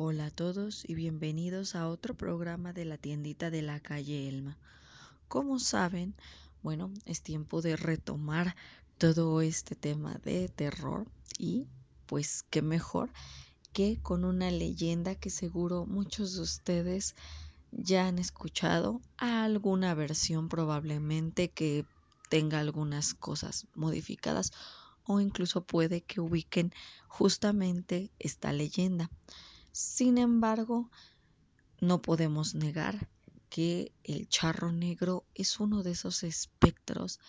Hola a todos y bienvenidos a otro programa de la tiendita de la calle Elma. Como saben, bueno, es tiempo de retomar todo este tema de terror y pues qué mejor que con una leyenda que seguro muchos de ustedes ya han escuchado, alguna versión probablemente que tenga algunas cosas modificadas o incluso puede que ubiquen justamente esta leyenda. Sin embargo, no podemos negar que el charro negro es uno de esos espectros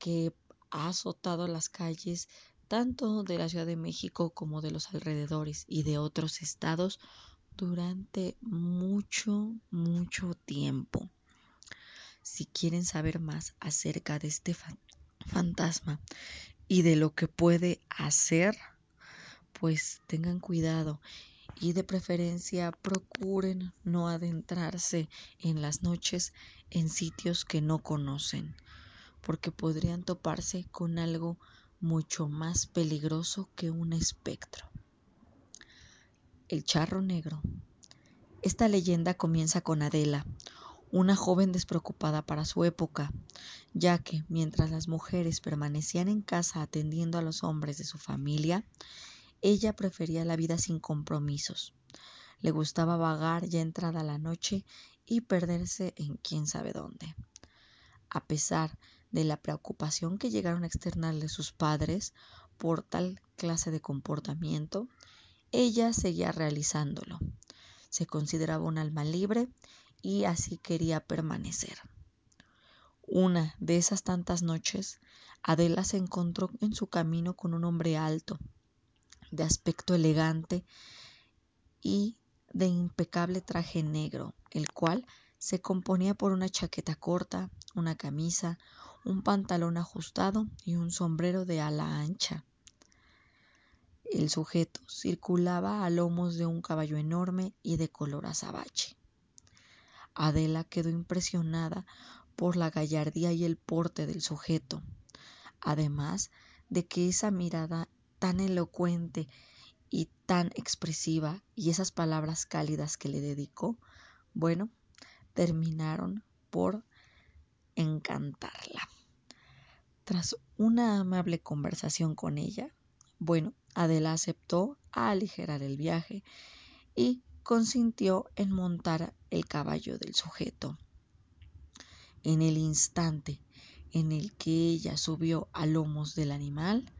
que ha azotado las calles tanto de la Ciudad de México como de los alrededores y de otros estados durante mucho, mucho tiempo. Si quieren saber más acerca de este fantasma y de lo que puede hacer, pues tengan cuidado y de preferencia procuren no adentrarse en las noches en sitios que no conocen, porque podrían toparse con algo mucho más peligroso que un espectro. El charro negro. Esta leyenda comienza con Adela, una joven despreocupada para su época, ya que mientras las mujeres permanecían en casa atendiendo a los hombres de su familia, ella prefería la vida sin compromisos. Le gustaba vagar ya entrada la noche y perderse en quién sabe dónde. A pesar de la preocupación que llegaron a externarle sus padres por tal clase de comportamiento, ella seguía realizándolo. Se consideraba un alma libre y así quería permanecer. Una de esas tantas noches, Adela se encontró en su camino con un hombre alto, de aspecto elegante y de impecable traje negro, el cual se componía por una chaqueta corta, una camisa, un pantalón ajustado y un sombrero de ala ancha. El sujeto circulaba a lomos de un caballo enorme y de color azabache. Adela quedó impresionada por la gallardía y el porte del sujeto, además de que esa mirada tan elocuente y tan expresiva y esas palabras cálidas que le dedicó, bueno, terminaron por encantarla. Tras una amable conversación con ella, bueno, Adela aceptó aligerar el viaje y consintió en montar el caballo del sujeto. En el instante en el que ella subió a lomos del animal,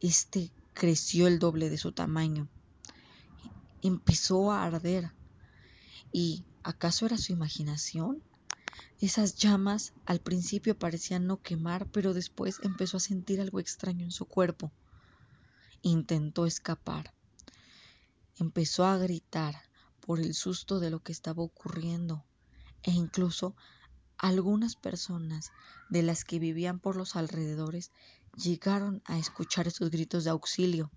este creció el doble de su tamaño. Empezó a arder. ¿Y acaso era su imaginación? Esas llamas al principio parecían no quemar, pero después empezó a sentir algo extraño en su cuerpo. Intentó escapar. Empezó a gritar por el susto de lo que estaba ocurriendo e incluso algunas personas de las que vivían por los alrededores llegaron a escuchar esos gritos de auxilio.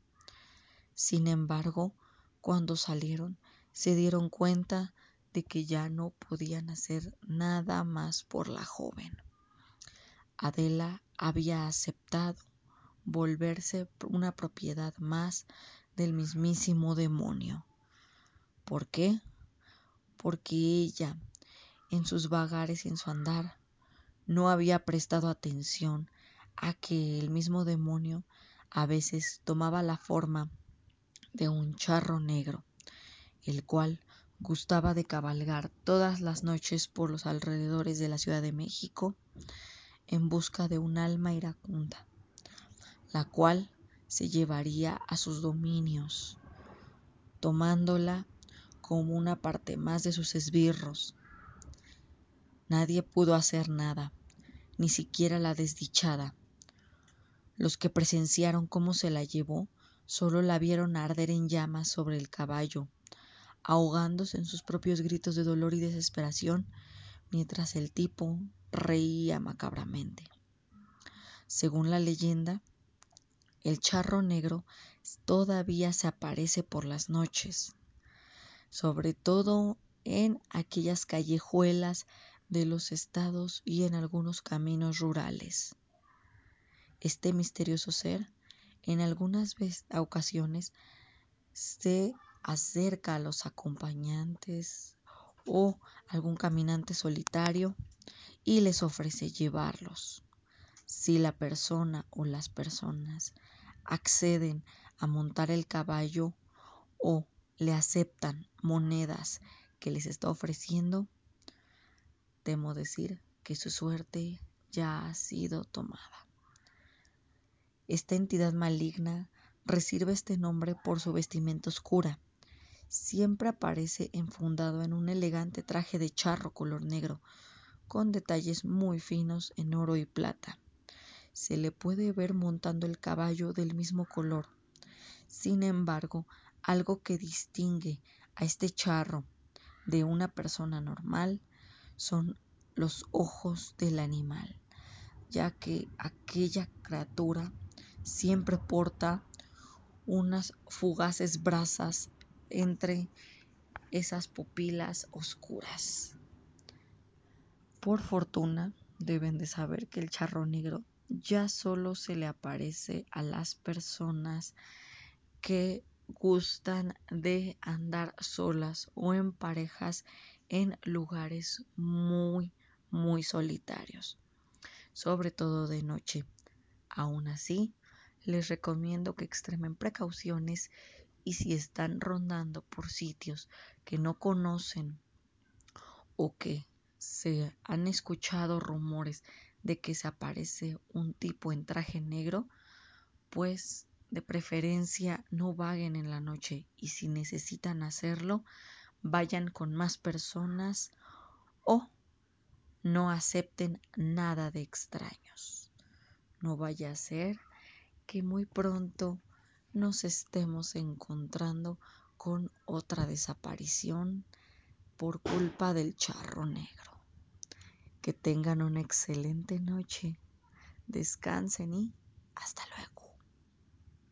Sin embargo, cuando salieron, se dieron cuenta de que ya no podían hacer nada más por la joven. Adela había aceptado volverse una propiedad más del mismísimo demonio. ¿Por qué? Porque ella, en sus vagares y en su andar, no había prestado atención a que el mismo demonio a veces tomaba la forma de un charro negro, el cual gustaba de cabalgar todas las noches por los alrededores de la Ciudad de México en busca de un alma iracunda, la cual se llevaría a sus dominios, tomándola como una parte más de sus esbirros. Nadie pudo hacer nada, ni siquiera la desdichada. Los que presenciaron cómo se la llevó solo la vieron arder en llamas sobre el caballo, ahogándose en sus propios gritos de dolor y desesperación, mientras el tipo reía macabramente. Según la leyenda, el charro negro todavía se aparece por las noches, sobre todo en aquellas callejuelas de los estados y en algunos caminos rurales. Este misterioso ser en algunas ocasiones se acerca a los acompañantes o algún caminante solitario y les ofrece llevarlos. Si la persona o las personas acceden a montar el caballo o le aceptan monedas que les está ofreciendo, temo decir que su suerte ya ha sido tomada. Esta entidad maligna recibe este nombre por su vestimenta oscura. Siempre aparece enfundado en un elegante traje de charro color negro, con detalles muy finos en oro y plata. Se le puede ver montando el caballo del mismo color. Sin embargo, algo que distingue a este charro de una persona normal son los ojos del animal, ya que aquella criatura siempre porta unas fugaces brasas entre esas pupilas oscuras. Por fortuna, deben de saber que el charro negro ya solo se le aparece a las personas que gustan de andar solas o en parejas en lugares muy, muy solitarios, sobre todo de noche. Aún así, les recomiendo que extremen precauciones y si están rondando por sitios que no conocen o que se han escuchado rumores de que se aparece un tipo en traje negro, pues de preferencia no vaguen en la noche y si necesitan hacerlo, vayan con más personas o no acepten nada de extraños. No vaya a ser que muy pronto nos estemos encontrando con otra desaparición por culpa del charro negro. Que tengan una excelente noche. Descansen y hasta luego.